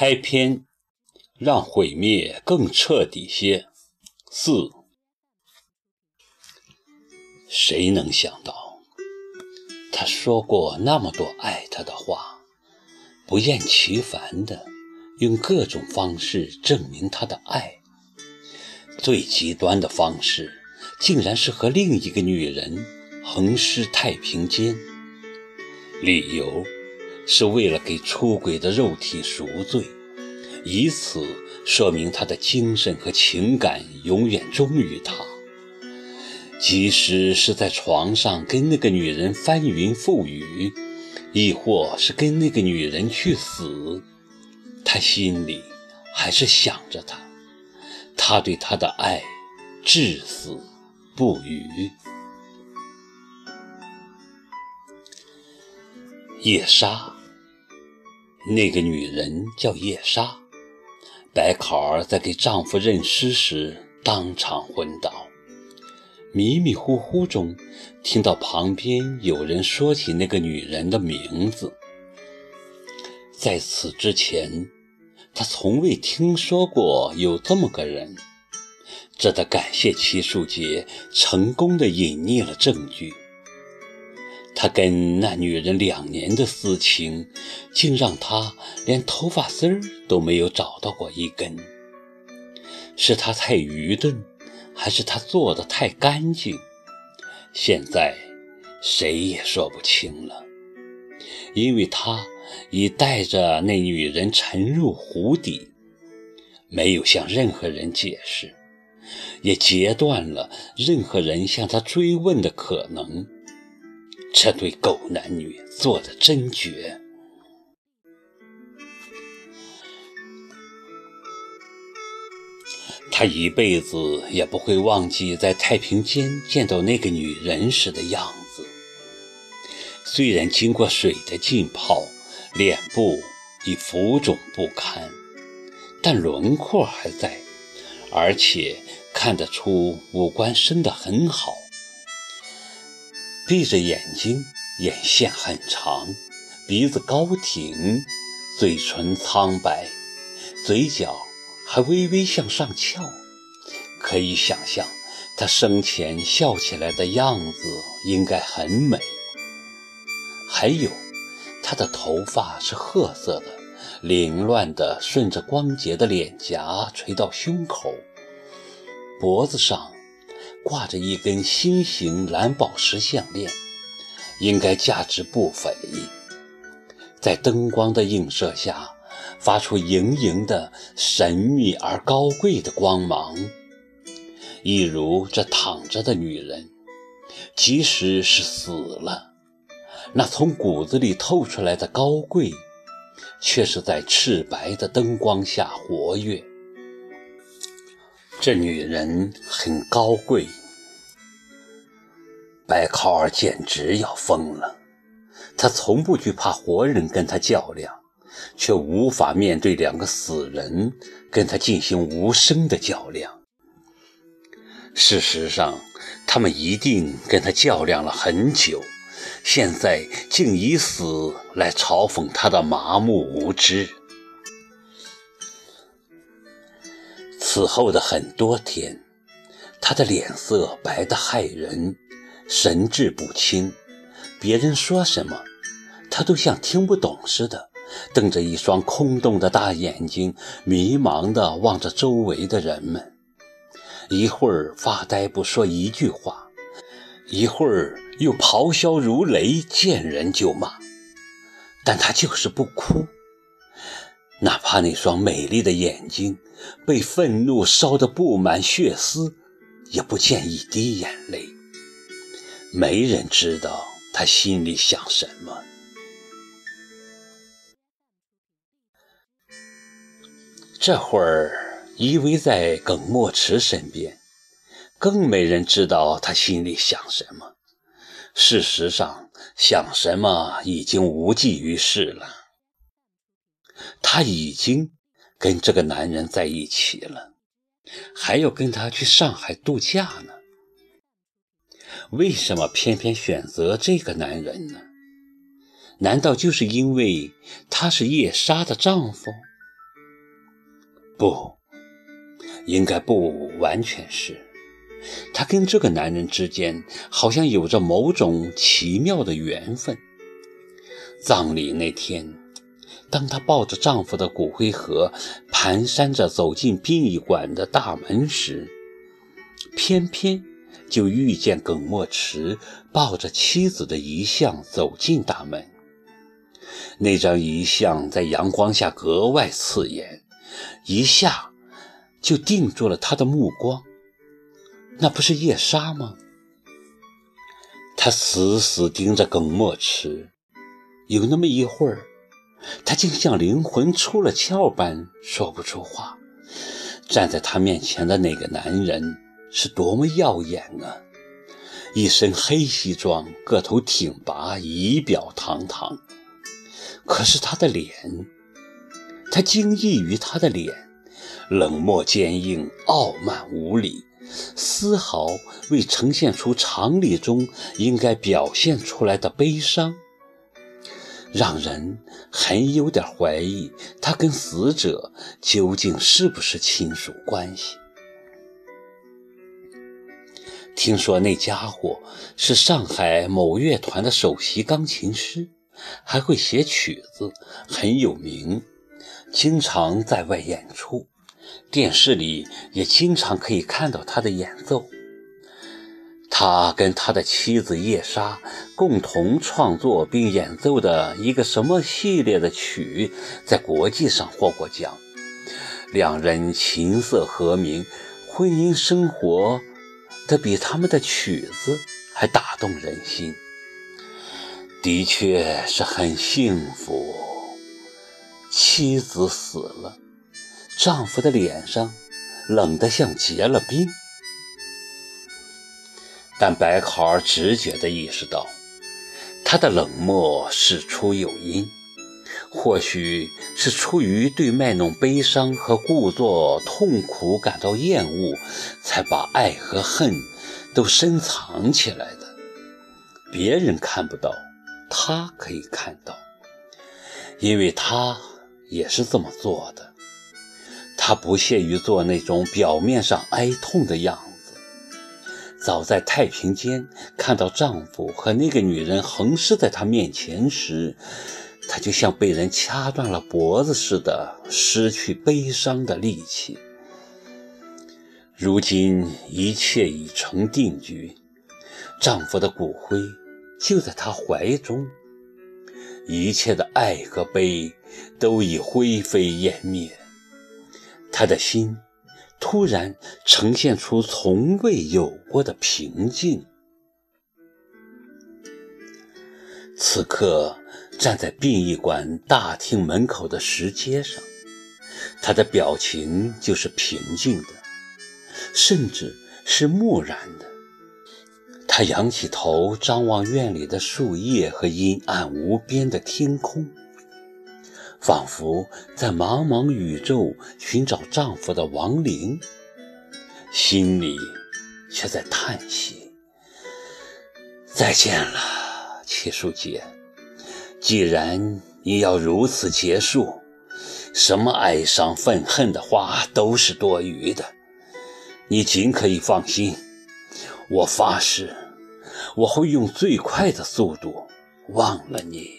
开篇让毁灭更彻底些。四，谁能想到，他说过那么多爱他的话，不厌其烦的用各种方式证明他的爱，最极端的方式，竟然是和另一个女人横尸太平间。理由是为了给出轨的肉体赎罪，以此说明他的精神和情感永远忠于他。即使是在床上跟那个女人翻云覆雨，亦或是跟那个女人去死，他心里还是想着她，他对她的爱至死不渝。夜莎，那个女人叫叶莎。白考儿在给丈夫认尸时当场昏倒，迷迷糊糊中听到旁边有人说起那个女人的名字。在此之前，他从未听说过有这么个人。这得感谢齐树杰成功的隐匿了证据。他跟那女人两年的私情，竟让他连头发丝儿都没有找到过一根。是他太愚钝，还是他做的太干净？现在谁也说不清了，因为他已带着那女人沉入湖底，没有向任何人解释，也截断了任何人向他追问的可能。这对狗男女做的真绝。他一辈子也不会忘记在太平间见到那个女人时的样子。虽然经过水的浸泡，脸部已浮肿不堪，但轮廓还在，而且看得出五官生得很好。闭着眼睛，眼线很长，鼻子高挺，嘴唇苍白，嘴角还微微向上翘。可以想象，他生前笑起来的样子应该很美。还有，他的头发是褐色的，凌乱地顺着光洁的脸颊垂到胸口，脖子上。挂着一根心形蓝宝石项链，应该价值不菲。在灯光的映射下，发出莹莹的、神秘而高贵的光芒，一如这躺着的女人，即使是死了，那从骨子里透出来的高贵，却是在赤白的灯光下活跃。这女人很高贵，白考尔简直要疯了。他从不惧怕活人跟他较量，却无法面对两个死人跟他进行无声的较量。事实上，他们一定跟他较量了很久，现在竟以死来嘲讽他的麻木无知。此后的很多天，他的脸色白得骇人，神志不清。别人说什么，他都像听不懂似的，瞪着一双空洞的大眼睛，迷茫地望着周围的人们。一会儿发呆不说一句话，一会儿又咆哮如雷，见人就骂。但他就是不哭。哪怕那双美丽的眼睛被愤怒烧得布满血丝，也不见一滴眼泪。没人知道他心里想什么。这会儿依偎在耿墨池身边，更没人知道他心里想什么。事实上，想什么已经无济于事了。他已经跟这个男人在一起了，还要跟他去上海度假呢。为什么偏偏选择这个男人呢？难道就是因为他是叶莎的丈夫？不，应该不完全是。她跟这个男人之间好像有着某种奇妙的缘分。葬礼那天，当她抱着丈夫的骨灰盒，蹒跚着走进殡仪馆的大门时，偏偏就遇见耿墨池抱着妻子的遗像走进大门。那张遗像在阳光下格外刺眼，一下就定住了他的目光。那不是叶莎吗？他死死盯着耿墨池，有那么一会儿，他竟像灵魂出了窍般说不出话。站在他面前的那个男人是多么耀眼啊！一身黑西装，个头挺拔，仪表堂堂。可是他的脸，他惊异于他的脸，冷漠坚硬，傲慢无礼。丝毫未呈现出常理中应该表现出来的悲伤，让人很有点怀疑他跟死者究竟是不是亲属关系。听说那家伙是上海某乐团的首席钢琴师，还会写曲子，很有名，经常在外演出。电视里也经常可以看到他的演奏。他跟他的妻子叶莎共同创作并演奏的一个什么系列的曲，在国际上获过奖。两人琴瑟和鸣，婚姻生活的比他们的曲子还打动人心。的确是很幸福。妻子死了。丈夫的脸上冷得像结了冰，但白考儿直觉地意识到，他的冷漠事出有因，或许是出于对卖弄悲伤和故作痛苦感到厌恶，才把爱和恨都深藏起来的。别人看不到，他可以看到，因为他也是这么做的。他不屑于做那种表面上哀痛的样子。早在太平间看到丈夫和那个女人横尸在她面前时，她就像被人掐断了脖子似的，失去悲伤的力气。如今一切已成定局，丈夫的骨灰就在她怀中，一切的爱和悲都已灰飞烟灭。她的心突然呈现出从未有过的平静。此刻站在殡仪馆大厅门口的石阶上，他的表情就是平静的，甚至是木然的。他仰起头，张望院里的树叶和阴暗无边的天空。仿佛在茫茫宇宙寻找丈夫的亡灵，心里却在叹息：“再见了，齐书杰。既然你要如此结束，什么哀伤愤恨的话都是多余的。你尽可以放心，我发誓，我会用最快的速度忘了你。”